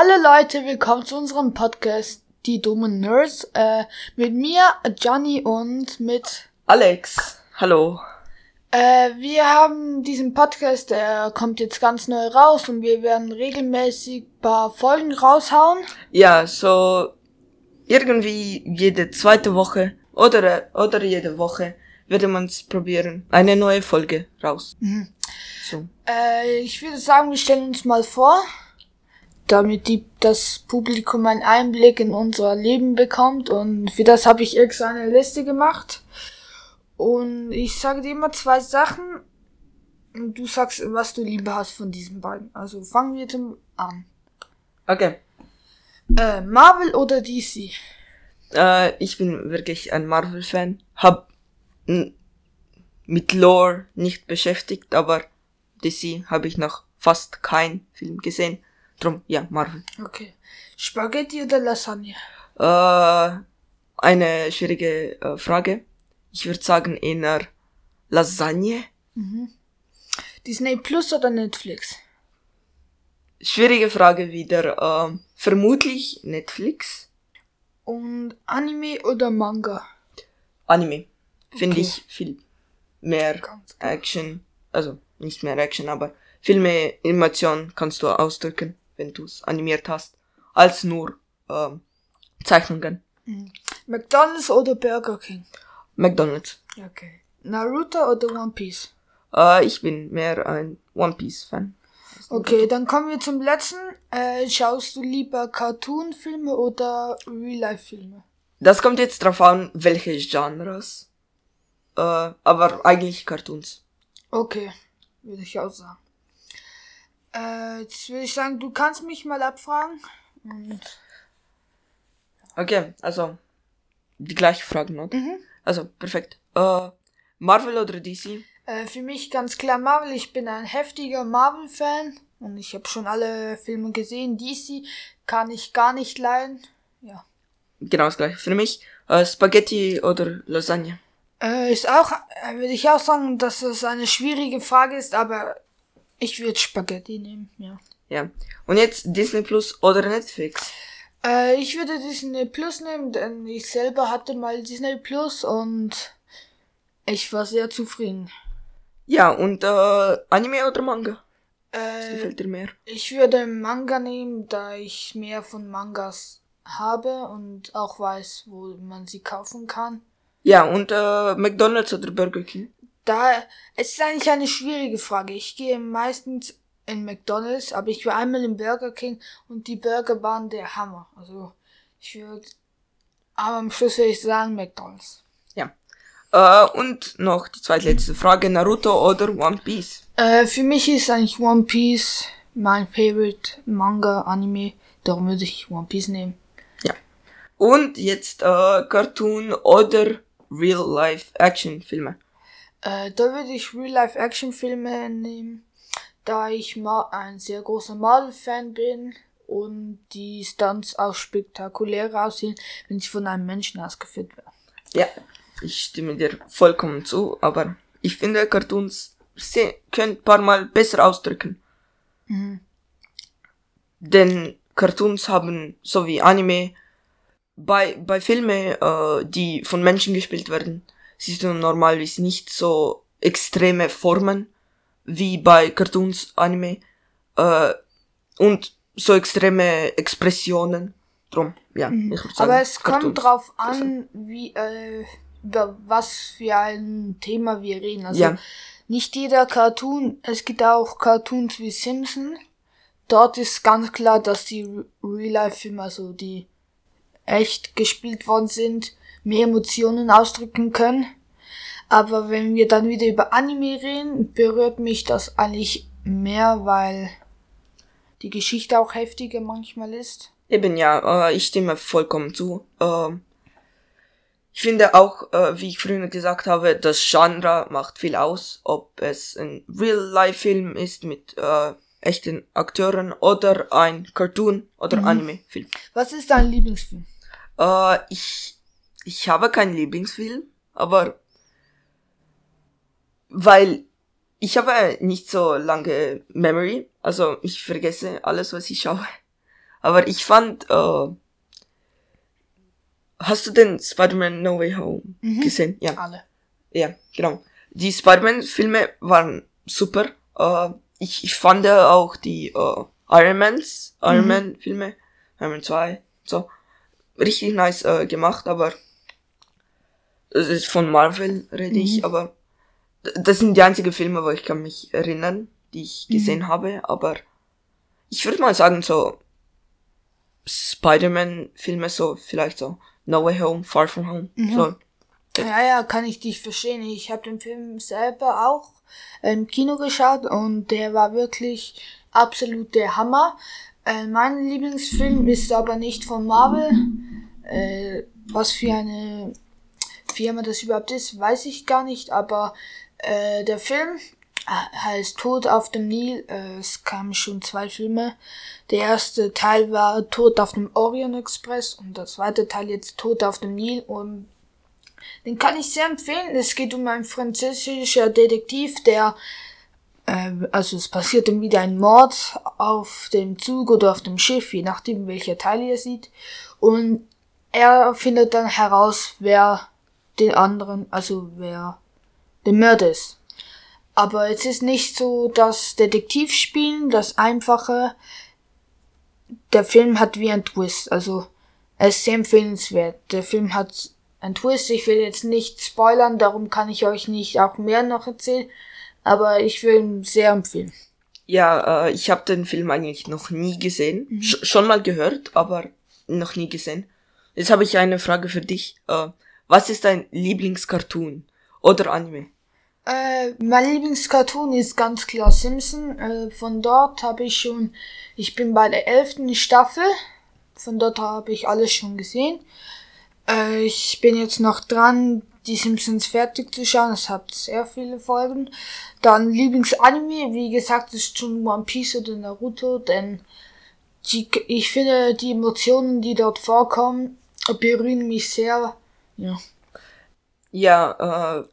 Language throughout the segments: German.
Hallo Leute, willkommen zu unserem Podcast Die dummen Nerds. Äh, mit mir, Johnny und mit Alex. Hallo. Äh, wir haben diesen Podcast, der kommt jetzt ganz neu raus und wir werden regelmäßig paar Folgen raushauen. Ja, so irgendwie jede zweite Woche oder, oder jede Woche würde man es probieren. Eine neue Folge raus. Mhm. So. Äh, ich würde sagen, wir stellen uns mal vor, damit die, das Publikum einen Einblick in unser Leben bekommt und für das habe ich extra eine Liste gemacht. Und ich sage dir immer zwei Sachen und du sagst, was du lieber hast von diesen beiden. Also fangen wir zum an. Okay. Äh, Marvel oder DC? Äh, ich bin wirklich ein Marvel-Fan. Hab mit Lore nicht beschäftigt, aber DC habe ich noch fast keinen Film gesehen. Drum, ja, Marvel. Okay. Spaghetti oder Lasagne? Äh, eine schwierige äh, Frage. Ich würde sagen eher Lasagne. Disney Plus oder Netflix? Schwierige Frage wieder. Ähm, vermutlich Netflix. Und Anime oder Manga? Anime. Finde Okay. ich viel mehr. Action. Also nicht mehr Action, aber viel mehr Emotion kannst du ausdrücken, wenn du es animiert hast, als nur ähm, Zeichnungen. McDonald's oder Burger King? McDonald's. Okay. Naruto oder One Piece? Äh, ich bin mehr ein One Piece Fan. Okay, dann kommen wir zum letzten. Äh, schaust du lieber Cartoon-Filme oder Real-Life-Filme? Das kommt jetzt drauf an, welche Genres. Äh, aber eigentlich Cartoons. Okay, würde ich auch sagen. Äh, jetzt würde ich sagen, du kannst mich mal abfragen. Und Okay, also die gleiche Frage, oder? Also perfekt. Äh, Marvel oder DC? Äh, für mich ganz klar Marvel. Ich bin ein heftiger Marvel-Fan und ich habe schon alle Filme gesehen. DC kann ich gar nicht leiden. Ja. Genau das gleiche. Für mich äh, Spaghetti oder Lasagne. Äh, ist auch, äh, würde ich auch sagen, dass es eine schwierige Frage ist, aber ich würde Spaghetti nehmen, ja. Ja. Und jetzt Disney Plus oder Netflix? Äh, ich würde Disney Plus nehmen, denn ich selber hatte mal Disney Plus und ich war sehr zufrieden. Ja, und äh, Anime oder Manga? Was Äh, gefällt dir mehr? ich würde Manga nehmen, da ich mehr von Mangas habe und auch weiß, wo man sie kaufen kann. Ja, und äh, McDonald's oder Burger King? Da, es ist eigentlich eine schwierige Frage. Ich gehe meistens in McDonalds, aber ich war einmal im Burger King und die Burger waren der Hammer. Also, ich würde, aber am Schluss würde ich sagen McDonalds. Ja. Äh, und noch die zweitletzte Frage, Naruto oder One Piece? Äh, für mich ist eigentlich One Piece mein Favorite Manga, Anime. Darum würde ich One Piece nehmen. Ja. Und jetzt äh, Cartoon oder Real-Life-Action-Filme. Äh, da würde ich Real-Life-Action-Filme nehmen, da ich mal ein sehr großer Marvel-Fan bin und die Stunts auch spektakulär aussehen, wenn sie von einem Menschen ausgeführt werden. Ja, ich stimme dir vollkommen zu, aber ich finde Cartoons können ein paar Mal besser ausdrücken. Denn Cartoons haben, so wie Anime, bei, bei Filmen, äh, die von Menschen gespielt werden, siehst du normalerweise nicht so extreme Formen wie bei Cartoons, Anime, äh, und so extreme Expressionen. Drum, ja. ich würd sagen, Aber es kommt Cartoons. drauf an, wie, äh, über was für ein Thema wir reden. Also, Ja. nicht jeder Cartoon, es gibt auch Cartoons wie Simpson. Dort ist ganz klar, dass die Real-Life-Filme, also die echt gespielt worden sind, mehr Emotionen ausdrücken können. Aber wenn wir dann wieder über Anime reden, berührt mich das eigentlich mehr, weil die Geschichte auch heftiger manchmal ist. Eben ja, äh, ich stimme vollkommen zu. Ähm, ich finde auch, äh, wie ich früher gesagt habe, das Genre macht viel aus, ob es ein Real-Life-Film ist mit äh, echten Akteuren oder ein Cartoon oder Anime-Film. Was ist dein Lieblingsfilm? Ich, ich habe keinen Lieblingsfilm, aber weil ich habe nicht so lange Memory, also ich vergesse alles, was ich schaue. Aber ich fand, äh, hast du den Spider-Man No Way Home Mhm. gesehen? Ja. Alle. Ja, genau. Die Spider-Man-Filme waren super. Äh, ich, ich fand auch die äh, Iron Mans, Iron Mhm. Man-Filme, Iron Man 2, so, richtig nice äh, gemacht, aber das ist von Marvel, rede ich, Mhm. aber das sind die einzigen Filme, wo ich kann mich erinnern, die ich Mhm. gesehen habe, aber ich würde mal sagen, so Spider-Man-Filme, so vielleicht so No Way Home, Far From Home, Mhm. so. Ja, ja, kann ich dich verstehen. Ich habe den Film selber auch im Kino geschaut und der war wirklich absolut der Hammer. Äh, mein Lieblingsfilm ist aber nicht von Marvel. Äh, was für eine Firma das überhaupt ist, weiß ich gar nicht, aber äh, der Film äh, heißt Tod auf dem Nil. Äh, es kamen schon zwei Filme. Der erste Teil war Tod auf dem Orion Express und der zweite Teil jetzt Tod auf dem Nil und den kann ich sehr empfehlen. Es geht um einen französischen Detektiv, der, äh, also es passiert dann wieder ein Mord auf dem Zug oder auf dem Schiff, je nachdem welcher Teil ihr sieht. Und er findet dann heraus, wer den anderen, also wer der Mörder ist. Aber es ist nicht so das Detektivspielen, das Einfache. Der Film hat wie ein Twist, also er ist sehr empfehlenswert. Der Film hat ein Twist. Ich will jetzt nicht spoilern, darum kann ich euch nicht auch mehr noch erzählen. Aber ich will ihn sehr empfehlen. Ja, äh, ich habe den Film eigentlich noch nie gesehen. Sch schon mal gehört, aber noch nie gesehen. Jetzt habe ich eine Frage für dich. Äh, was ist dein Lieblingscartoon oder Anime? Äh, mein Lieblingscartoon ist ganz klar Simpson. Äh, von dort habe ich schon, ich bin bei der elften Staffel. Von dort habe ich alles schon gesehen. Äh, ich bin jetzt noch dran, die Simpsons fertig zu schauen. Es hat sehr viele Folgen. Dann Lieblingsanime, wie gesagt, ist schon One Piece oder Naruto, denn die, ich finde, die Emotionen, die dort vorkommen, berühren mich sehr. Ja. Ja, äh,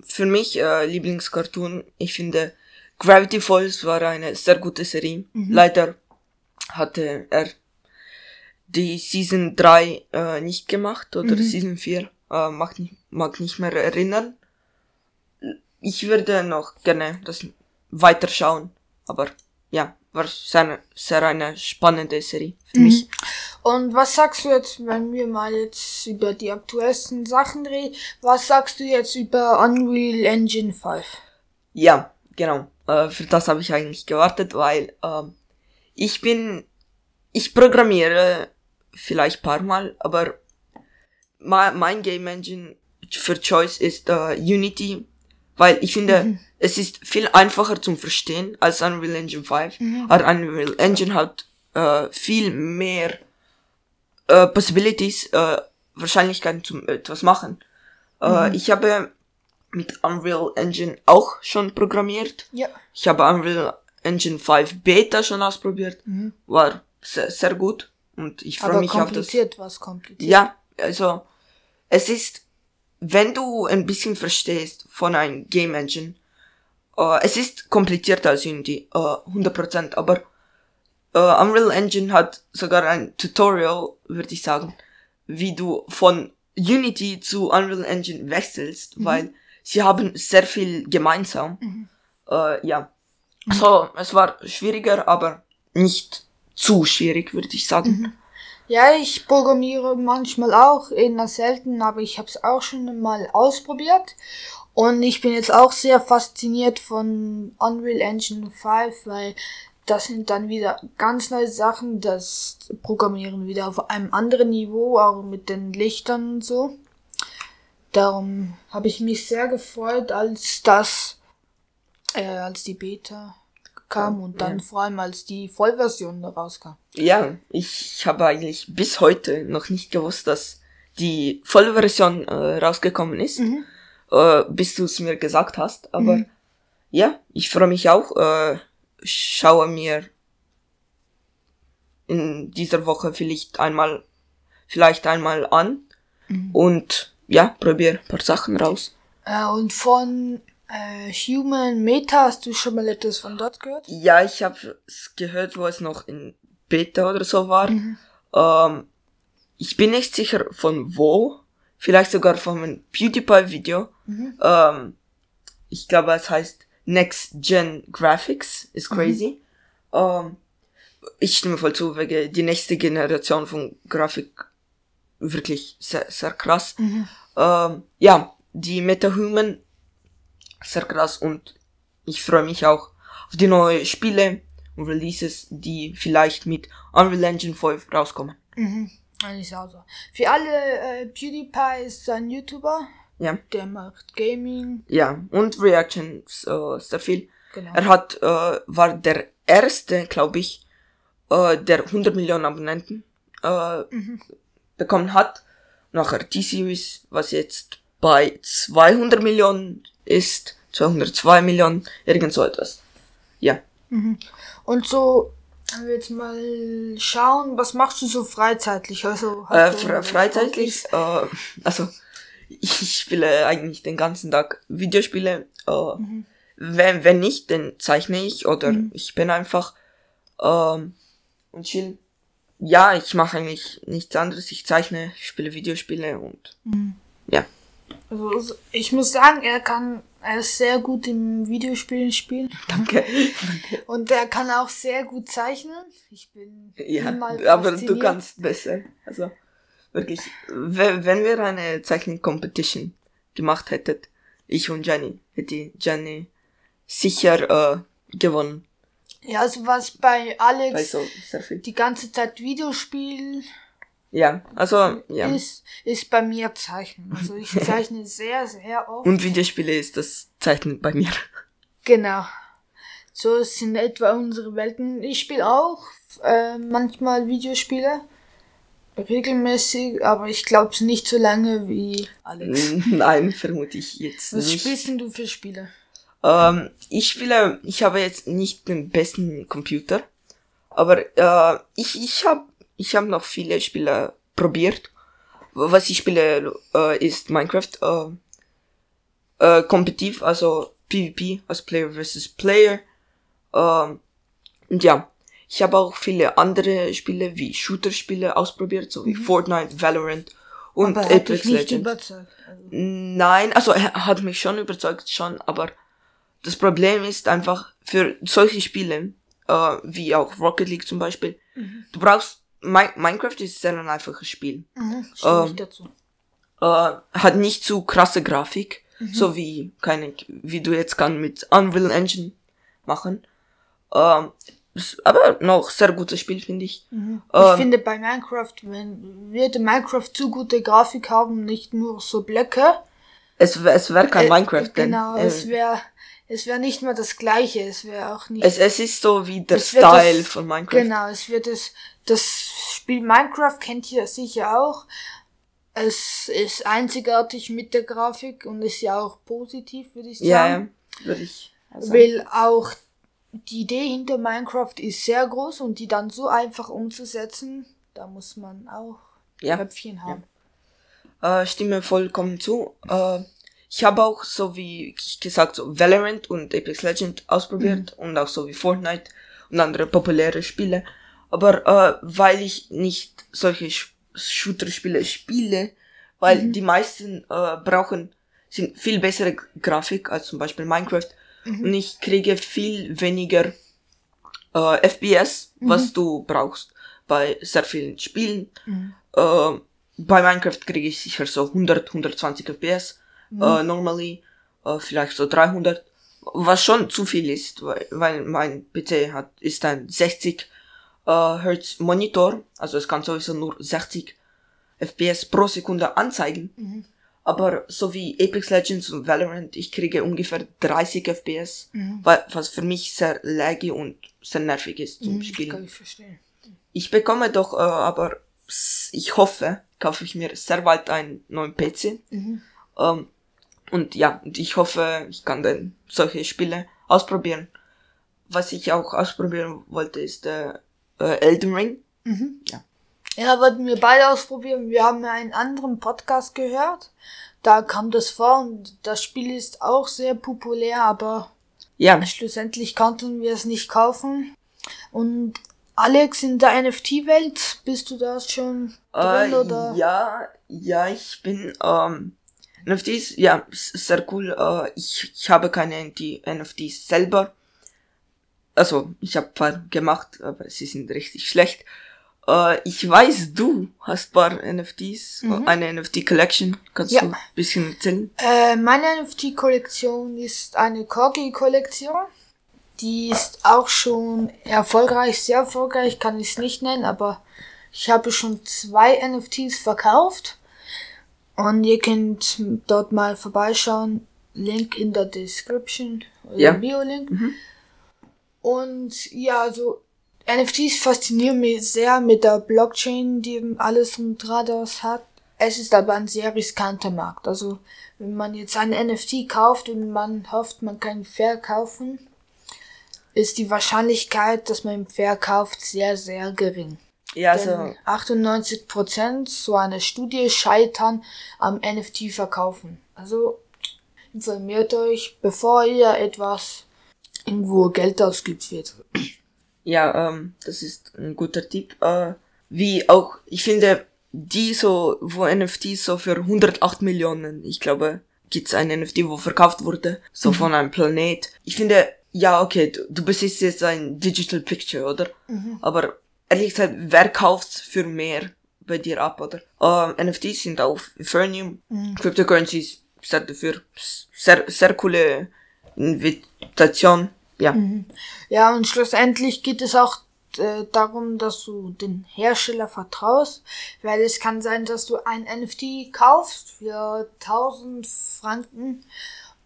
für mich äh, Lieblingscartoon, ich finde Gravity Falls war eine sehr gute Serie. Leider hatte er die Season 3 äh, nicht gemacht oder Season 4, äh, mag, nicht, mag nicht mehr erinnern. Ich würde noch gerne das weiterschauen, aber ja, war sehr, sehr eine spannende Serie für mich. Und was sagst du jetzt, wenn wir mal jetzt über die aktuellsten Sachen reden? Was sagst du jetzt über Unreal Engine 5? Ja, genau. Äh, für das habe ich eigentlich gewartet, weil ähm, ich bin, ich programmiere vielleicht paar Mal, aber mein Game Engine für Choice ist äh, Unity, weil ich finde, es ist viel einfacher zum Verstehen als Unreal Engine 5. Aber Unreal Engine hat äh, viel mehr äh, Possibilities, äh, Wahrscheinlichkeiten zum etwas machen. Äh, ich habe mit Unreal Engine auch schon programmiert. Ja. Ich habe Unreal Engine 5 Beta schon ausprobiert. War sehr, sehr gut. Und ich freue mich auf das. kompliziert, was kompliziert. Ja, also es ist, wenn du ein bisschen verstehst von einem Game Engine, äh, es ist komplizierter als Unity, äh, 100%, aber äh, Unreal Engine hat sogar ein Tutorial, würde ich sagen, wie du von Unity zu Unreal Engine wechselst, weil sie haben sehr viel gemeinsam. Äh, ja. So, es war schwieriger, aber nicht zu schwierig, würde ich sagen. Ja, ich programmiere manchmal auch, eher selten, aber ich habe es auch schon mal ausprobiert. Und ich bin jetzt auch sehr fasziniert von Unreal Engine 5, weil das sind dann wieder ganz neue Sachen, das Programmieren wieder auf einem anderen Niveau, auch mit den Lichtern und so. Darum habe ich mich sehr gefreut, als das, äh, als die Beta kam und dann vor allem als die Vollversion da rauskam. Ja, ich habe eigentlich bis heute noch nicht gewusst, dass die Vollversion äh, rausgekommen ist, äh, bis du es mir gesagt hast. Aber ja, ich freue mich auch. Äh, schaue mir in dieser Woche vielleicht einmal, vielleicht einmal an und ja, probiere ein paar Sachen raus. Äh, und von äh, Human Meta hast du schon mal etwas von dort gehört? Ja, ich habe es gehört, wo es noch in Beta oder so war. Ähm, ich bin nicht sicher von wo, vielleicht sogar von einem PewDiePie-Video. Ähm, ich glaube, es heißt Next Gen Graphics, ist crazy. Ähm, ich stimme voll zu, wegen die nächste Generation von Grafik wirklich sehr, sehr krass. Ähm, ja, die MetaHuman sehr krass und ich freue mich auch auf die neuen Spiele und Releases, die vielleicht mit Unreal Engine 5 rauskommen. Mhm. Eigentlich auch so. Für alle, äh, PewDiePie ist ein YouTuber, Ja, der macht Gaming. ja, und Reactions äh, sehr viel. Genau. Er hat, äh, war der erste, glaube ich, äh, der 100 Millionen Abonnenten äh, bekommen hat. Nachher T-Series, was jetzt bei 200 Millionen ist, 202 Millionen, irgend so etwas. Ja. Und so, wenn wir jetzt mal schauen, was machst du so freizeitlich? Also, Äh, fre freizeitlich, äh, also ich spiele eigentlich den ganzen Tag Videospiele. Äh, wenn, wenn nicht, dann zeichne ich oder ich bin einfach ähm, und chill. Ja, ich mache eigentlich nichts anderes. Ich zeichne, spiele Videospiele und ja. Also, ich muss sagen, er kann, er ist sehr gut im Videospielen spielen. Danke. Und er kann auch sehr gut zeichnen. Ich bin Ja, immer aber du kannst besser. Also wirklich, wenn, wir eine Zeichnen-Competition gemacht hättet, ich und Jenny, hätte Jenny sicher äh, gewonnen. Ja, also was bei Alex so viel. die ganze Zeit Videospiel Ja, also ja. ist, ist bei mir Zeichnen. Also ich zeichne sehr, sehr oft. Und Videospiele ist das Zeichnen bei mir. Genau. So sind etwa unsere Welten. Ich spiele auch äh, manchmal Videospiele. Regelmäßig, aber ich glaube es nicht so lange wie Alex. Nein, vermute ich jetzt Was nicht. spielst denn du für Spiele? Ähm, ich spiele, ich habe jetzt nicht den besten Computer, aber äh, ich, ich habe ich hab noch viele Spiele probiert. Was ich spiele, äh, ist Minecraft äh, äh, kompetitiv, also PvP, also Player versus Player. Ähm, und ja, ich habe auch viele andere Spiele wie Shooter-Spiele ausprobiert, so wie Fortnite, Valorant und Mhm. Aber er Apex Legends. Also, Nein, also er hat mich schon überzeugt schon, aber das Problem ist einfach für solche Spiele, äh, wie auch Rocket League zum Beispiel, du brauchst, Mi Minecraft ist sehr ein einfaches Spiel. mhm, Ähm, dazu. Äh, hat nicht zu krasse Grafik, Mhm. so wie, keine, wie du jetzt kann mit Unreal Engine machen. Ähm, aber noch sehr gutes Spiel, finde ich. Mhm. ähm, ich finde bei Minecraft, wenn würde Minecraft zu gute Grafik haben, nicht nur so Blöcke. Es, es wäre kein Äh, Minecraft, denn, Genau, äh, es wäre es wäre nicht mehr das gleiche, es wäre auch nicht es, es ist so wie der Style das- von Minecraft. Genau, es wird es das Spiel Minecraft kennt ihr sicher auch. Es ist einzigartig mit der Grafik und ist ja auch positiv, würde ich sagen. Ja, ja, würde ich sagen. Weil auch die Idee hinter Minecraft ist sehr groß und die dann so einfach umzusetzen, da muss man auch Ja. Köpfchen haben. Äh, stimme vollkommen zu. Äh, ich habe auch so wie ich gesagt so Valorant und Apex Legend ausprobiert und auch so wie Fortnite und andere populäre Spiele. Aber äh, weil ich nicht solche Sh Shooter-Spiele spiele, weil die meisten äh, brauchen sind viel bessere G- Grafik als zum Beispiel Minecraft. Und ich kriege viel weniger äh, FPS, was du brauchst bei sehr vielen Spielen. Äh, bei Minecraft kriege ich sicher so 100, 120 FPS, äh, normally, äh, vielleicht so 300, was schon zu viel ist, weil, weil mein PC hat, ist ein 60 äh, Hertz Monitor, also es kann sowieso nur 60 FPS pro Sekunde anzeigen. Aber so wie Apex Legends und Valorant, ich kriege ungefähr 30 FPS, wa- was für mich sehr laggy und sehr nervig ist zum Mhm, Spielen. kann ich verstehen. Ich bekomme doch, äh, aber ich hoffe, kaufe ich mir sehr bald einen neuen PC. Ähm, und ja, und ich hoffe, ich kann dann solche Spiele ausprobieren. Was ich auch ausprobieren wollte, ist äh, äh, Elden Ring. Ja, wollten wir beide ausprobieren. Wir haben ja einen anderen Podcast gehört. Da kam das vor und das Spiel ist auch sehr populär, aber Ja, schlussendlich konnten wir es nicht kaufen. Und Alex, in der NFT-Welt, bist du da schon drin, Äh, oder? ja, ja, ich bin, ähm, NFTs, ja, sehr cool. Äh, ich, ich habe keine NFTs selber. Also, ich habe paar gemacht, aber sie sind richtig schlecht. Äh, ich weiß, du hast paar NFTs, äh, eine NFT-Collection. Kannst Ja. du ein bisschen erzählen? Äh, meine NFT-Kollektion ist eine Corgi-Kollektion. Die ist auch schon erfolgreich, sehr erfolgreich, kann ich es nicht nennen, aber ich habe schon zwei NFTs verkauft. Und ihr könnt dort mal vorbeischauen. Link in der Description. Oder Ja. Bio-Link. Und ja, also NFTs faszinieren mich sehr mit der Blockchain, die eben alles um Drados hat. Es ist aber ein sehr riskanter Markt. Also wenn man jetzt ein NFT kauft und man hofft, man kann ihn verkaufen, ist die Wahrscheinlichkeit, dass man ihn verkauft, sehr, sehr gering. Ja, Denn also, 98% so eine Studie scheitern am NFT verkaufen. Also informiert euch, bevor ihr etwas irgendwo Geld ausgibt wird. ja, ähm, das ist ein guter Tipp. Äh, wie auch, ich finde, die so, wo NFTs so für 108 Millionen, ich glaube, gibt's ein NFT, wo verkauft wurde, so von einem Planet. Ich finde, ja, okay, du, du besitzt jetzt ein Digital Picture, oder? Aber ehrlich gesagt, wer kauft's für mehr bei dir ab, oder? Äh, NFTs sind auf Ethereum, Cryptocurrencies sind dafür sehr, sehr coole Invitation, ja. Ja, und schlussendlich geht es auch äh, darum, dass du den Hersteller vertraust, weil es kann sein, dass du ein NFT kaufst für 1000 Franken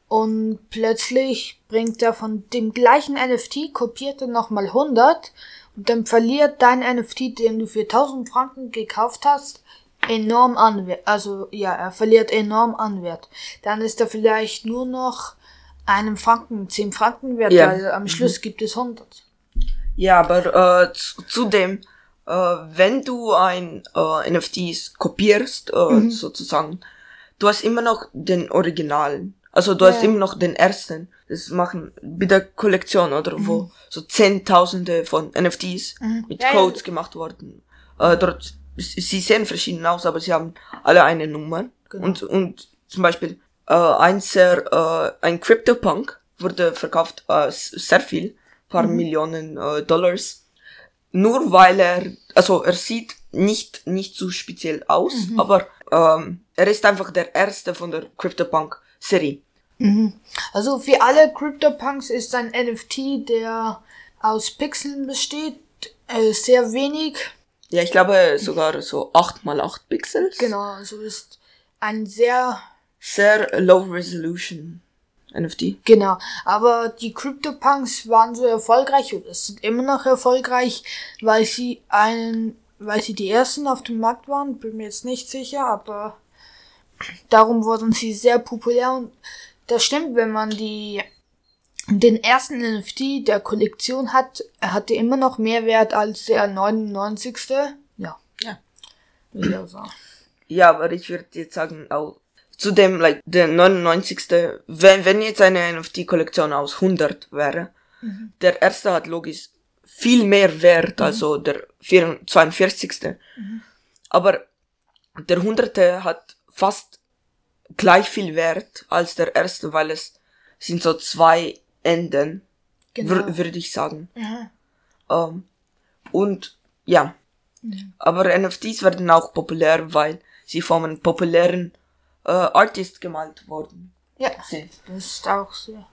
und plötzlich bringt er von dem gleichen NFT kopierte nochmal 100 und dann verliert dein NFT, den du für 1000 Franken gekauft hast, enorm an Wert. Also ja, er verliert enorm an Wert. Dann ist er vielleicht nur noch einem Franken, 10 Franken wert, Ja. weil am Schluss gibt es 100. Ja, aber äh, zu, zudem, äh, wenn du ein äh, NFTs kopierst, äh, sozusagen, du hast immer noch den Originalen. Also du hast Ja. immer noch den ersten. Das machen mit der Kollektion, oder wo so Zehntausende von NFTs mit Ja. Codes gemacht wurden. Äh, dort, sie sehen verschieden aus, aber sie haben alle eine Nummer. Genau. Und, und zum Beispiel ein sehr, äh, ein CryptoPunk wurde verkauft äh, sehr viel, paar Millionen äh, Dollars. Nur weil er, also er sieht nicht, nicht so speziell aus, aber ähm, er ist einfach der erste von der CryptoPunk-Serie. Also für alle CryptoPunks ist ein NFT, der aus Pixeln besteht, äh, sehr wenig. Ja, ich glaube sogar so 8 mal 8 Pixels. Genau, also ist ein sehr Sehr low resolution NFT. Genau, aber die CryptoPunks waren so erfolgreich oder sind immer noch erfolgreich, weil sie einen, weil sie die ersten auf dem Markt waren, bin mir jetzt nicht sicher, aber darum wurden sie sehr populär und das stimmt, wenn man die den ersten NFT der Kollektion hat, er hatte immer noch mehr Wert als der 99. Ja. Ja. Ja, aber ich würde jetzt sagen, auch zudem, like, der 99. Wenn, wenn jetzt eine NFT-Kollektion aus 100 wäre, der erste hat logisch viel mehr Wert, also der 44, 42. Aber der 100. hat fast gleich viel Wert als der erste, weil es sind so zwei Enden, Genau. wür- würde ich sagen. Ja. Ähm, und ja, aber NFTs werden auch populär, weil sie von einem populären äh, Artist gemalt wurden. Ja. sind. Das ist auch sehr.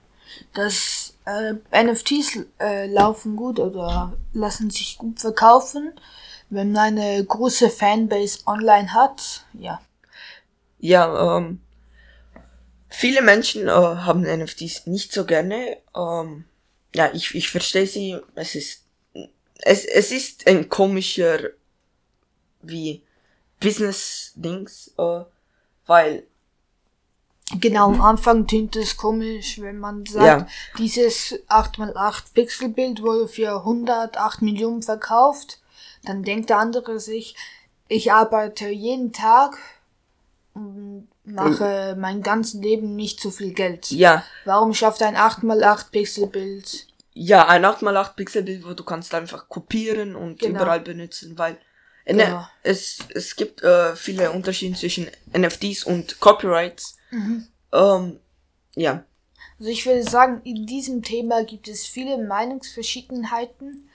Das äh, NFTs äh, laufen gut oder lassen sich gut verkaufen, wenn man eine große Fanbase online hat. Ja. Ja, ähm, viele Menschen äh, haben NFTs nicht so gerne. Ähm, ja, ich, ich verstehe sie. Es ist es, es ist ein komischer wie Business-Dings, äh, weil Genau, am Anfang klingt es komisch, wenn man sagt, Ja. dieses 8x8 Pixelbild wurde für 108 Millionen verkauft. Dann denkt der andere sich, ich arbeite jeden Tag und mache mein ganzes Leben nicht so viel Geld. ja, Warum schafft ein 8x8 Pixelbild Ja, ein 8x8 Pixel Bild, wo du kannst einfach kopieren und Genau. überall benutzen, weil Genau. es, es gibt äh, viele Unterschiede zwischen NFTs und Copyrights. Mhm. Ähm, ja. Also ich würde sagen, in diesem Thema gibt es viele Meinungsverschiedenheiten,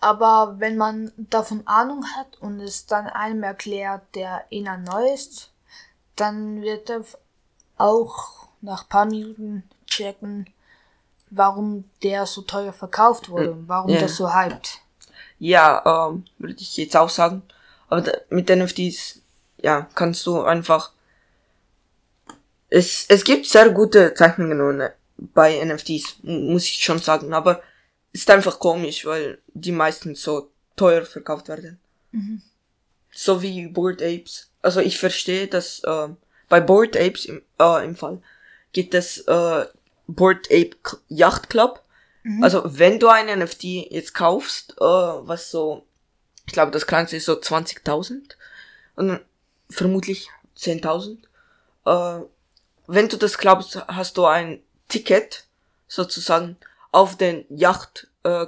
aber wenn man davon Ahnung hat und es dann einem erklärt, der eher neu ist, dann wird er auch nach ein paar Minuten checken, warum der so teuer verkauft wurde und warum Ja. das so hypt. Ja, ähm, würde ich jetzt auch sagen. Aber da, mit NFTs, ja, kannst du einfach. Es, es gibt sehr gute Zeichnungen bei NFTs, mu- muss ich schon sagen, aber es ist einfach komisch, weil die meisten so teuer verkauft werden. So wie Bored Apes. Also ich verstehe, dass äh, bei Bored Apes im, äh, im Fall gibt es äh, Bored Ape Yacht Club. Also wenn du ein NFT jetzt kaufst, äh, was so, ich glaube das kleinste ist so 20.000 und vermutlich 10.000. Äh, wenn du das glaubst, hast du ein Ticket sozusagen auf den Yacht äh,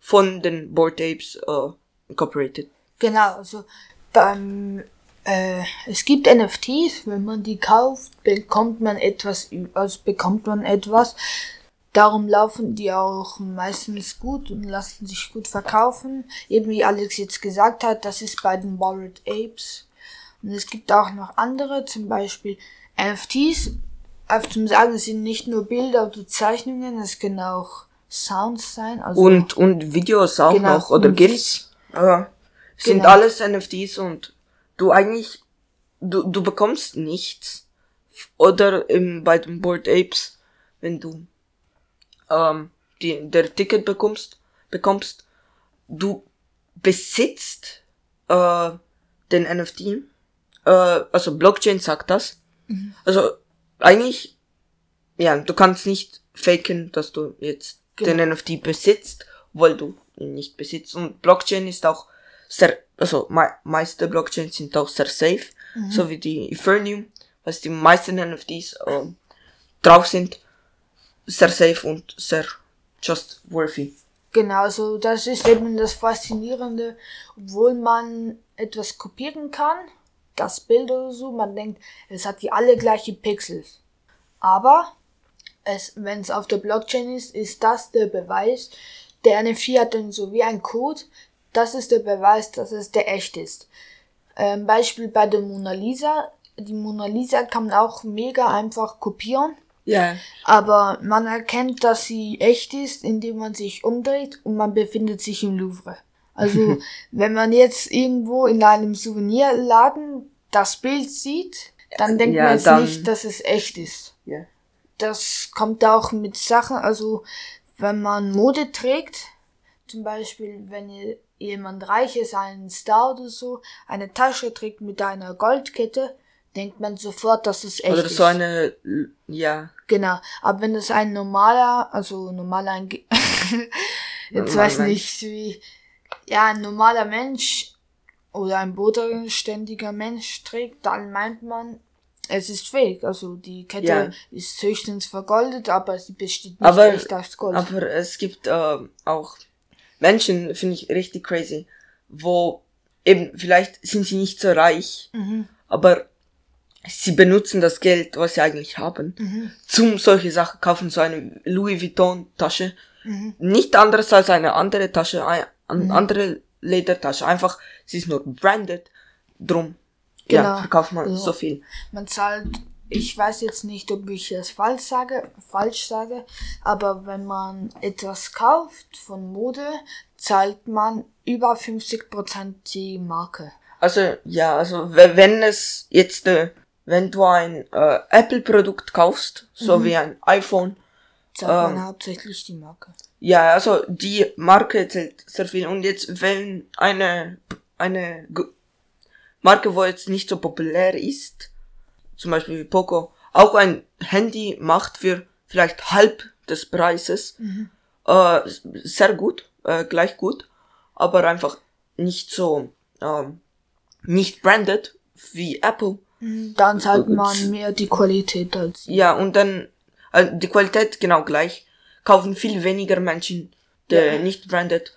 von den Bored Apes äh, Incorporated. Genau, also beim äh, es gibt NFTs, wenn man die kauft, bekommt man etwas, also bekommt man etwas. Darum laufen die auch meistens gut und lassen sich gut verkaufen. Eben wie Alex jetzt gesagt hat, das ist bei den Borrowed Apes. Und es gibt auch noch andere, zum Beispiel NFTs. Einfach zum Sagen, es sind nicht nur Bilder oder Zeichnungen, es können auch Sounds sein. Also Und, und Videos auch Genau, noch oder GIFs. Ja. Sind Genau. alles NFTs und du eigentlich, du, du bekommst nichts. Oder im, bei den Bored Apes, wenn du ähm, die, der Ticket bekommst, bekommst, du besitzt äh, den NFT. Äh, also Blockchain sagt das. Also eigentlich, ja, du kannst nicht faken, dass du jetzt Genau. den NFT besitzt, weil du ihn nicht besitzt. Und Blockchain ist auch sehr, also me meiste Blockchains sind auch sehr safe, so wie die Ethereum, was die meisten NFTs ähm, drauf sind, sehr safe und sehr just worthy. Genau, also das ist eben das Faszinierende, obwohl man etwas kopieren kann, das Bild oder so, man denkt, es hat die alle gleiche Pixels. Aber es, wenn es auf der Blockchain ist, ist das der Beweis, der NFT hat dann so wie ein Code, das ist der Beweis, dass es der echt ist. Ähm, Beispiel bei der Mona Lisa, die Mona Lisa kann man auch mega einfach kopieren. Ja. Aber man erkennt, dass sie echt ist, indem man sich umdreht und man befindet sich im Louvre. Also, wenn man jetzt irgendwo in einem Souvenirladen das Bild sieht, dann denkt Ja, man jetzt dann- nicht, dass es echt ist. Ja. Das kommt auch mit Sachen, also wenn man Mode trägt, zum Beispiel wenn jemand reich ist, ein Star oder so, eine Tasche trägt mit einer Goldkette, denkt man sofort, dass es echt Oder ist. so eine, ja, Genau, aber wenn es ein normaler, also normaler, jetzt Normaler weiß Mensch. nicht wie, ja, ein normaler Mensch oder ein bodenständiger Mensch trägt, dann meint man, es ist fake. Also die Kette Ja. ist höchstens vergoldet, aber sie besteht nicht Aber- echt aus Gold. Aber es gibt äh, auch Menschen, finde ich richtig crazy, wo eben, vielleicht sind sie nicht so reich, Mhm. aber sie benutzen das Geld, was sie eigentlich haben, Mhm. zum solche Sachen kaufen, so eine Louis Vuitton Tasche. Mhm. Nicht anderes als eine andere Tasche, eine an- andere Ledertasche. Einfach, sie ist nur branded, drum. Genau. Ja, verkauft man Ja. so viel. Man zahlt, ich weiß jetzt nicht, ob ich das falsch sage, falsch sage, aber wenn man etwas kauft von Mode, zahlt man über 50% die Marke. Also, ja, also, we- wenn es jetzt, äh, wenn du ein äh, Apple-Produkt kaufst, so wie ein iPhone, Zahlt Ähm. man hauptsächlich die Marke. ja, also, die Marke zählt sehr viel. Und jetzt, wenn eine, eine G- Marke, wo jetzt nicht so populär ist, zum Beispiel wie Poco, auch ein Handy macht für vielleicht halb des Preises, äh, sehr gut, äh, gleich gut, aber einfach nicht so, ähm, nicht branded wie Apple. Dann zahlt man mehr die Qualität als. Ja, und dann, äh, die Qualität genau gleich. kaufen viel weniger Menschen der Ja. nicht branded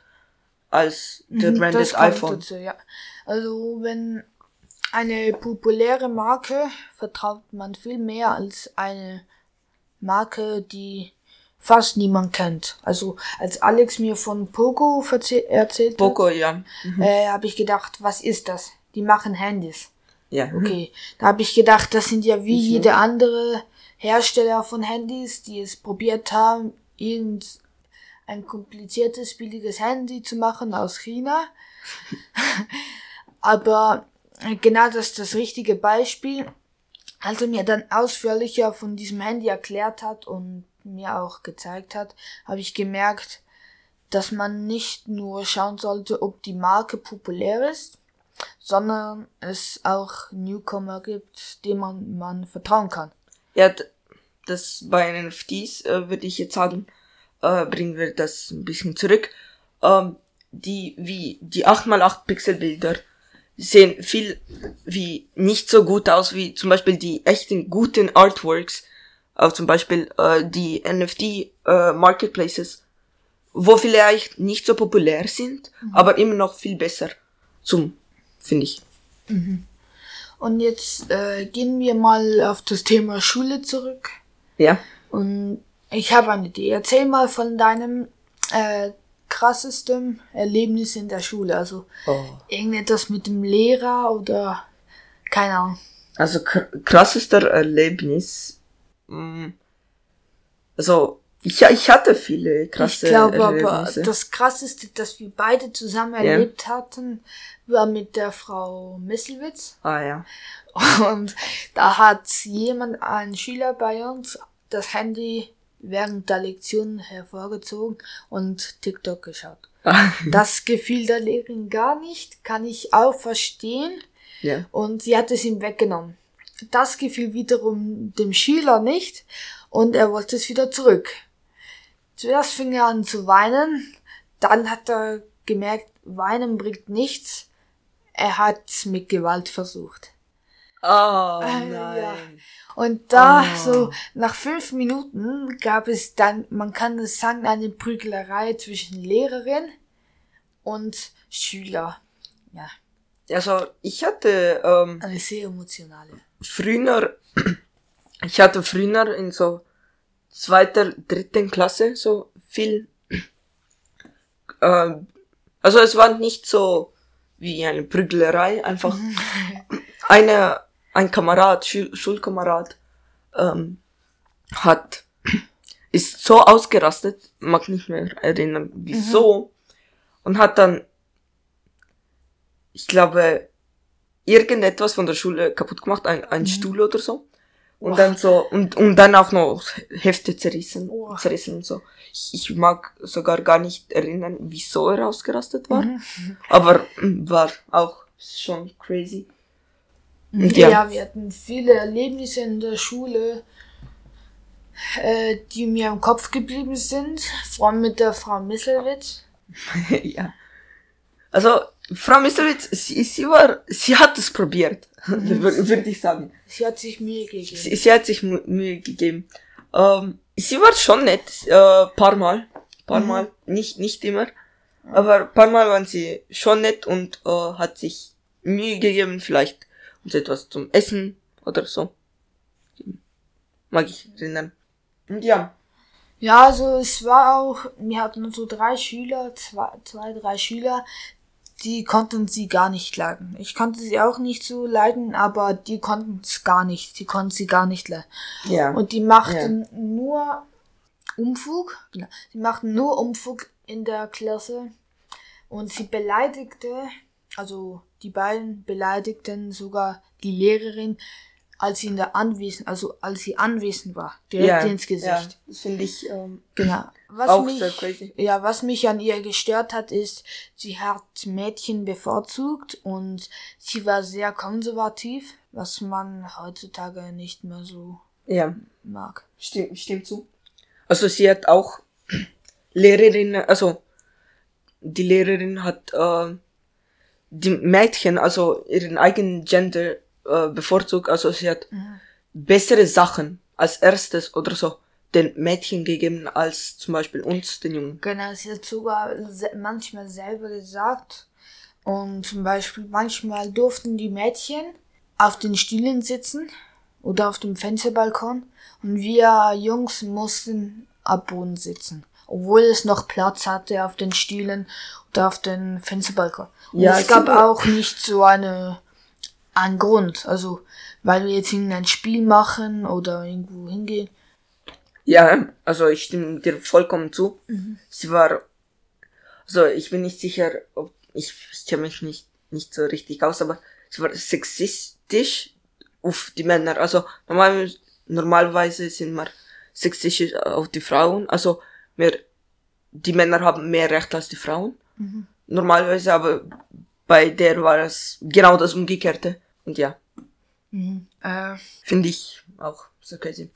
als der Mhm, branded das kommt iPhone. Dazu, ja. Also wenn eine populäre Marke vertraut man viel mehr als eine Marke, die fast niemand kennt. Also als Alex mir von Poco erzählt Poco, ja. hat, äh, habe ich gedacht, was ist das? Die machen Handys. Ja. Okay, da habe ich gedacht, das sind ja wie Ich jede andere Hersteller von Handys, die es probiert haben, irgend ein kompliziertes, billiges Handy zu machen aus China. Aber genau das ist das richtige Beispiel. Als er mir dann ausführlicher von diesem Handy erklärt hat und mir auch gezeigt hat, habe ich gemerkt, dass man nicht nur schauen sollte, ob die Marke populär ist, sondern es auch Newcomer gibt, denen man, man vertrauen kann. Ja, das bei NFTs äh, würde ich jetzt sagen, äh, bringen wir das ein bisschen zurück. Ähm, die wie die 8x8 Pixel Bilder sehen viel wie nicht so gut aus wie zum Beispiel die echten guten Artworks, auch zum Beispiel äh, die NFT äh, Marketplaces, wo vielleicht nicht so populär sind, aber immer noch viel besser zum, finde ich. Und jetzt äh, gehen wir mal auf das Thema Schule zurück. Ja. Und ich habe eine Idee. Erzähl mal von deinem äh, krassesten Erlebnis in der Schule. Also Oh. irgendetwas mit dem Lehrer oder keine Ahnung. Also kr- krassester Erlebnis. mm, Also ich, ich hatte viele krasse ich glaube aber, Erlebnisse. das krasseste, das wir beide zusammen Ja. erlebt hatten, war mit der Frau Misselwitz. ah ja. Und da hat jemand, ein Schüler bei uns, das Handy während der Lektion hervorgezogen und TikTok geschaut. Das gefiel der Lehrerin gar nicht, kann ich auch verstehen. ja. Und sie hat es ihm weggenommen. Das gefiel wiederum dem Schüler nicht und er wollte es wieder zurück. Zuerst fing er an zu weinen, dann hat er gemerkt, weinen bringt nichts. Er hat mit Gewalt versucht. Oh Äh, nein. ja. Und da, Oh. so nach fünf Minuten, gab es dann, man kann es sagen, eine Prügelerei zwischen Lehrerin und Schüler. Ja, Also ich hatte ähm, eine sehr emotionale. früher, ich hatte früher in so zweiter, dritten Klasse so viel, ähm, also es war nicht so wie eine Prügelerei, einfach. Eine, ein Kamerad, Schul Schulkamerad, ähm, hat, ist so ausgerastet, mag nicht mehr erinnern, wieso, und hat dann, ich glaube, irgendetwas von der Schule kaputt gemacht, ein, ein Stuhl oder so. Und Wow. dann so, und, und dann auch noch Hefte zerrissen, Wow. zerrissen und so. Ich, ich mag sogar gar nicht erinnern, wieso er ausgerastet war. Aber mm, war auch schon crazy. Und Ja. ja. wir hatten viele Erlebnisse in der Schule, äh, die mir im Kopf geblieben sind. Vor allem mit der Frau Misselwitz. ja. Also, Frau Mislowitz, sie, sie war, sie hat es probiert, wür- würde ich sagen. Sie hat sich Mühe gegeben. Sie, sie hat sich Mühe gegeben. Ähm, sie war schon nett, äh, paar Mal, paar Mhm. Mal, nicht, nicht immer, aber paar Mal waren sie schon nett und äh, hat sich Mühe gegeben, vielleicht uns etwas zum Essen oder so. Mag ich erinnern. Und ja, Ja, also es war auch, wir hatten so drei Schüler, zwei, zwei, drei Schüler, die konnten sie gar nicht leiden. Ich konnte sie auch nicht so leiden, aber die konnten es gar nicht. Sie konnten sie gar nicht leiden. ja, Und die machten nur Umfug. Genau. Sie machten nur Umfug in der Klasse. Und sie beleidigte, also die beiden beleidigten sogar die Lehrerin, als sie in der Anwesen, also als sie anwesend war, direkt ja, ins Gesicht. Ja, das finde ich, ähm, Genau. Was Auch mich, sehr crazy. Ja, was mich an ihr gestört hat, ist, sie hat Mädchen bevorzugt und sie war sehr konservativ, was man heutzutage nicht mehr so ja. mag. Stimmt, stimmt zu. Also sie hat auch Lehrerin, also die Lehrerin hat äh, die Mädchen, also ihren eigenen Gender äh, bevorzugt. Also sie hat bessere Sachen als erstes oder so den Mädchen gegeben als zum Beispiel uns, den Jungen. Genau, sie hat sogar manchmal selber gesagt. Und zum Beispiel manchmal durften die Mädchen auf den Stühlen sitzen oder auf dem Fensterbalkon und wir Jungs mussten am Boden sitzen, obwohl es noch Platz hatte auf den Stühlen oder auf den Fensterbalkon. Und Ja, es gab auch nicht so eine einen Grund, also weil wir jetzt irgendein Spiel machen oder irgendwo hingehen. Ja, also ich stimme dir vollkommen zu. Sie war, also ich bin nicht sicher, ob, ich kenne mich nicht, nicht so richtig aus, aber sie war sexistisch auf die Männer. Also normal, normalerweise sind wir sexistisch auf die Frauen. Also wir, die Männer haben mehr Recht als die Frauen. Normalerweise, aber bei der war es genau das Umgekehrte. Und ja, Äh, Finde ich auch so crazy.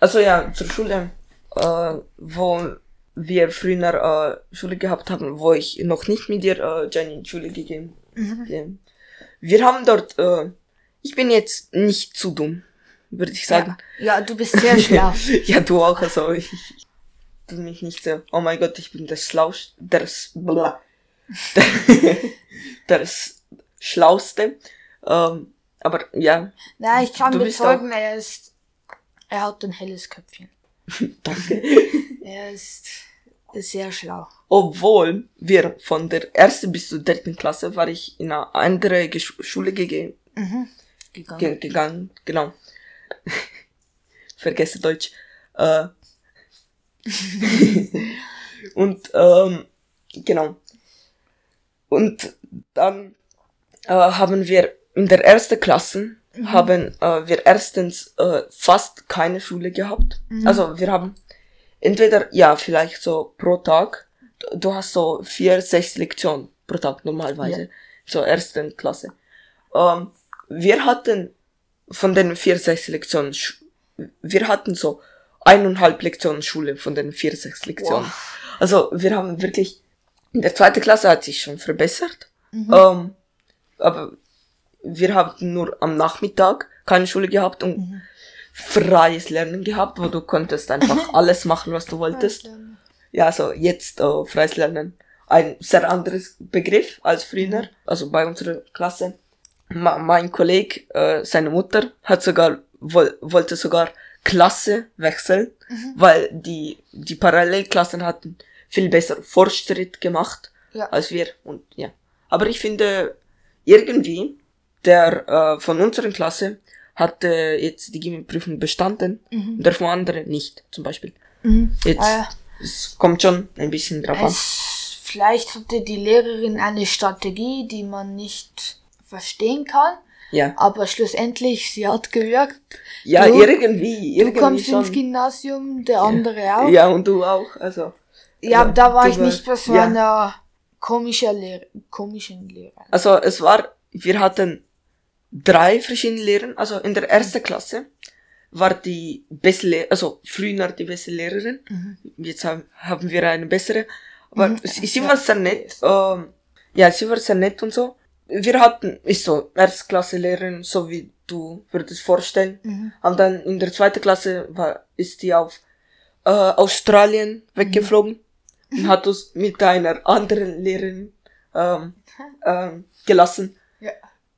Also ja, zur Schule, äh, wo wir früher äh, Schule gehabt haben, wo ich noch nicht mit dir, äh, Jenny, in Schule gegeben bin. Wir haben dort, äh, ich bin jetzt nicht zu dumm, würde ich sagen. ja, du bist sehr schlau. ja, du auch, also ich, ich tu mich nicht so, oh mein Gott, ich bin der Schlauste, der, bla, der, der Schlauste. Ähm, aber ja, Na, ich kann bezeugen, er ist, er hat ein helles Köpfchen. danke. Er ist, sehr schlau. Obwohl wir von der ersten bis zur dritten Klasse war ich in eine andere Gesch Schule gege Gegangen. ge gegangen, genau. Vergesse Deutsch. Äh. Und ähm, genau. Und dann äh, haben wir in der ersten Klasse haben äh, wir erstens äh, fast keine Schule gehabt. Also wir haben entweder ja vielleicht so pro Tag. Du- hast so vier, sechs Lektionen pro Tag normalerweise zur ersten Klasse. Ähm, wir hatten von den vier, sechs Lektionen, wir hatten so eineinhalb Lektionen Schule von den vier, sechs Lektionen. Also wir haben wirklich, in der zweiten Klasse hat sich schon verbessert. Ähm, aber wir haben nur am Nachmittag keine Schule gehabt und freies Lernen gehabt, wo du konntest einfach alles machen, was du wolltest. Ja, also jetzt äh, freies Lernen. Ein sehr anderes Begriff als früher, also bei unserer Klasse. Ma mein Kollege, äh, seine Mutter, hat sogar, woll wollte sogar Klasse wechseln, weil die, die Parallelklassen hatten viel besser Fortschritt gemacht Ja. als wir. Und ja. Aber ich finde, irgendwie, der äh, von unserer Klasse hat äh, jetzt die Gimmi-Prüfung bestanden, und der von anderen nicht, zum Beispiel. Jetzt, Äh, es kommt schon ein bisschen drauf an. vielleicht hatte die Lehrerin eine Strategie, die man nicht verstehen kann, Ja. aber schlussendlich, sie hat gewirkt. Ja, Du- irgendwie, Du irgendwie kommst schon. ins Gymnasium, der andere auch. Ja, und du auch, also. Ja, aber da war du ich nicht bei so ja. einer komischen Lehrer, komischen Lehrer. Also es war, wir hatten drei verschiedene Lehrer. Also in der ersten Klasse war die beste, Le also früher die beste Lehrerin. Jetzt haben, haben wir eine bessere. Aber sie, sie war sehr nett. Ähm, ja, sie war sehr nett und so. Wir hatten, ist so, Erstklasse Lehrerin, so wie du würdest vorstellen. Und dann in der zweiten Klasse war, ist die auf äh, Australien weggeflogen und hat uns mit einer anderen Lehrerin ähm, ähm, gelassen. Ja.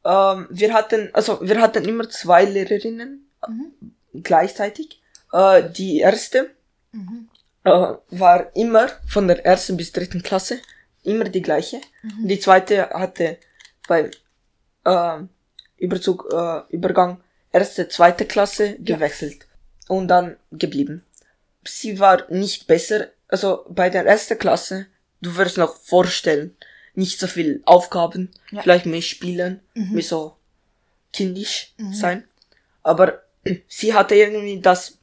Ähm, wir hatten, also wir hatten immer zwei Lehrerinnen äh, gleichzeitig. Äh, die erste äh, war immer von der ersten bis dritten Klasse immer die gleiche. Und Die zweite hatte beim äh, Überzug, Übergang erste, zweite Klasse gewechselt und dann geblieben. Sie war nicht besser, also bei der ersten Klasse, du wirst noch vorstellen, nicht so viel Aufgaben, Ja. vielleicht mehr spielen, mehr so kindisch sein. Aber sie hatte irgendwie das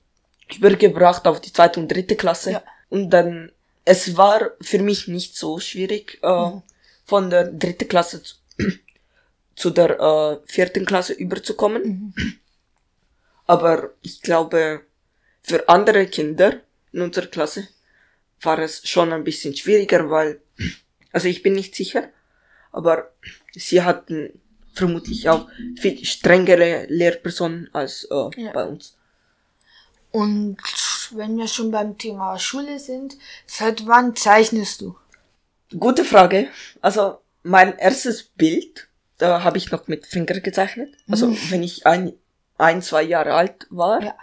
übergebracht auf die zweite und dritte Klasse. Ja. Und dann, es war für mich nicht so schwierig, äh, von der dritten Klasse zu, zu der äh, vierten Klasse überzukommen. Aber ich glaube, für andere Kinder in unserer Klasse war es schon ein bisschen schwieriger, weil, also ich bin nicht sicher, aber sie hatten vermutlich auch viel strengere Lehrpersonen als äh, Ja. bei uns. Und wenn wir schon beim Thema Schule sind, seit wann zeichnest du? Gute Frage. Also mein erstes Bild, da habe ich noch mit Finger gezeichnet. Also wenn ich ein, ein, zwei Jahre alt war. Ja.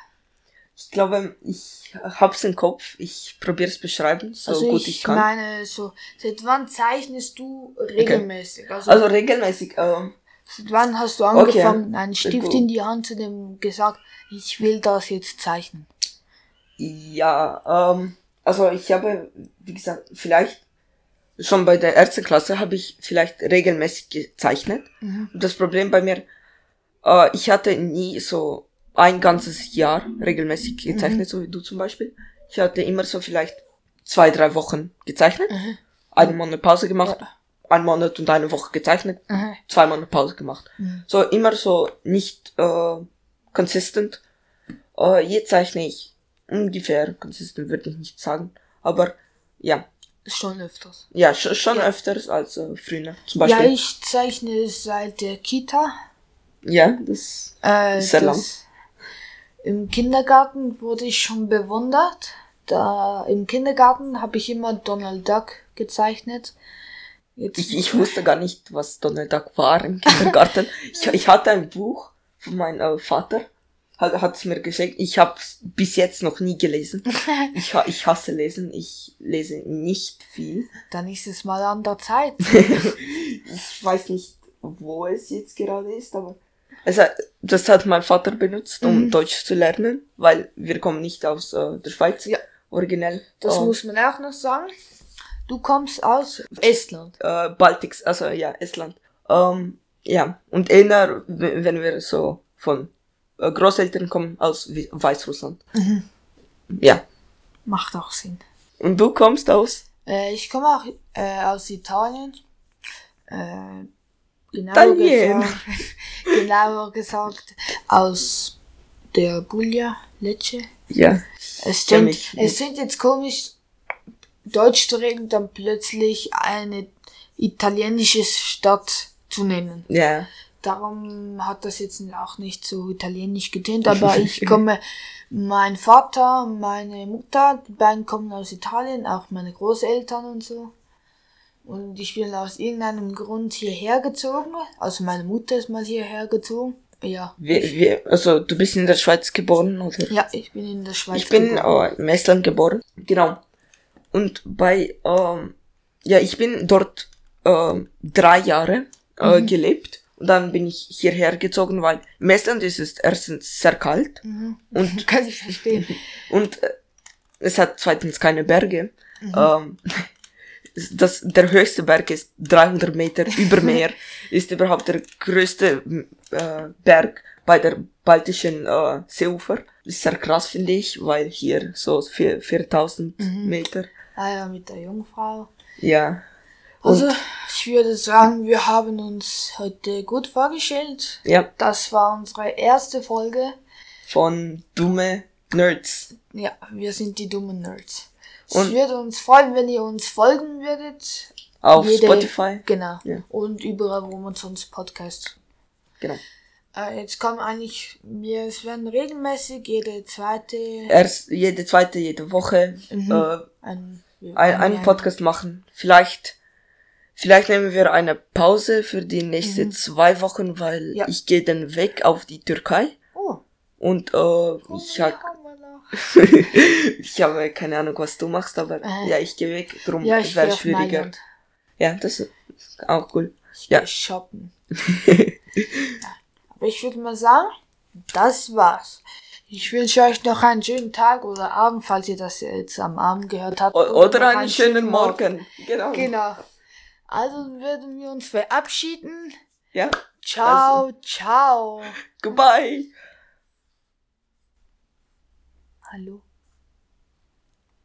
Ich glaube, ich hab's im Kopf. Ich probiere es beschreiben, so also gut ich, ich kann. meine so, seit wann zeichnest du regelmäßig? Also, Also regelmäßig. Ähm, seit wann hast du Okay. angefangen, einen Stift in die Hand zu dem gesagt, ich will das jetzt zeichnen? Ja, ähm, also ich habe, wie gesagt, vielleicht schon bei der ersten Klasse habe ich vielleicht regelmäßig gezeichnet. Mhm. Und das Problem bei mir, äh, ich hatte nie so ein ganzes Jahr regelmäßig gezeichnet, so wie du zum Beispiel. Ich hatte immer so vielleicht zwei, drei Wochen gezeichnet, Mhm. einen Monat Pause gemacht, einen Monat und eine Woche gezeichnet, Mhm. zwei Monate Pause gemacht. Mhm. So immer so nicht äh, consistent. Äh, jetzt zeichne ich ungefähr consistent, würde ich nicht sagen. Aber ja, Schon öfters. ja, sch schon Ja. öfters als äh, früher. Zum Ja, Beispiel. ich zeichne seit der Kita. Ja, das. Äh, Sehr lang. Im Kindergarten wurde ich schon bewundert. Da im Kindergarten habe ich immer Donald Duck gezeichnet. Jetzt, Ich, ich wusste gar nicht, was Donald Duck war im Kindergarten. ich, ich hatte ein Buch von meinem Vater, hat hat's mir geschenkt. Ich habe bis jetzt noch nie gelesen. Ich, ich hasse lesen. Ich lese nicht viel. dann ist es mal an der Zeit. Ich weiß nicht, wo es jetzt gerade ist, aber also, das hat mein Vater benutzt, um Mhm. Deutsch zu lernen, weil wir kommen nicht aus äh, der Schweiz. Ja. Originell. Das äh, muss man auch noch sagen. Du kommst aus Estland. äh, Baltics, also ja, Estland. Ähm, ja, und eher, w- wenn wir so von äh, Großeltern kommen, aus Weißrussland. Ja. Macht auch Sinn. Und du kommst aus Äh, ich komme auch äh, aus Italien. Äh, genauer, Italien. gesagt, genauer gesagt aus der Puglia, Lecce. Ja. Es mich. es sind jetzt komisch, Deutsch zu reden, dann plötzlich eine italienische Stadt zu nennen. Ja. Darum hat das jetzt auch nicht so italienisch getönt, aber ich komme, mein Vater, meine Mutter, die beiden kommen aus Italien, auch meine Großeltern und so. Und ich bin aus irgendeinem Grund hierher gezogen. Also meine Mutter ist mal hierher gezogen. Ja. Wir, wir, also du bist in der Schweiz geboren, oder? Ja, ich bin in der Schweiz Ich bin geboren. äh, im Estland geboren. Genau. Und bei, ähm, ja, ich bin dort ähm, drei Jahre äh, gelebt. Und dann bin ich hierher gezogen, weil im Estland ist es erstens sehr kalt und, Kann ich verstehen. und äh, es hat zweitens keine Berge. Ähm, das, der höchste Berg ist 300 Meter über Meer, ist überhaupt der größte äh, Berg bei der baltischen äh, Seeufer. Ist sehr krass, finde ich, weil hier so vier- 4000 Meter. Ah ja, mit der Jungfrau. Ja. Also, ich würde sagen, wir haben uns heute gut vorgestellt. Ja, Das war unsere erste Folge. von dumme Nerds. Ja, wir sind die dummen Nerds. Es Und- würde uns freuen, wenn ihr uns folgen würdet. Auf Jede- Spotify. Genau. Ja. Und überall, wo man sonst Podcast. Genau. Äh, jetzt kommen eigentlich, wir, es werden regelmäßig jede zweite Erst jede zweite, jede Woche Mhm. äh, ein, ein, einen Podcast machen. Vielleicht, vielleicht nehmen wir eine Pause für die nächsten zwei Wochen, weil Mhm. Ja. ich gehe dann weg auf die Türkei und äh, ich, hab, ich habe keine Ahnung, was du machst, aber Äh. ja, ich gehe weg, drum Ja, ich wäre schwieriger. Mailand. Ja, das ist auch cool. Ich Ja. shoppen. ja. Aber ich würde mal sagen, das war's. Ich wünsche euch noch einen schönen Tag oder Abend, falls ihr das jetzt am Abend gehört habt. O oder noch einen schönen Morgen. Genau. Genau. Also würden wir uns verabschieden. Ja. Ciao, ciao. Goodbye. Hallo.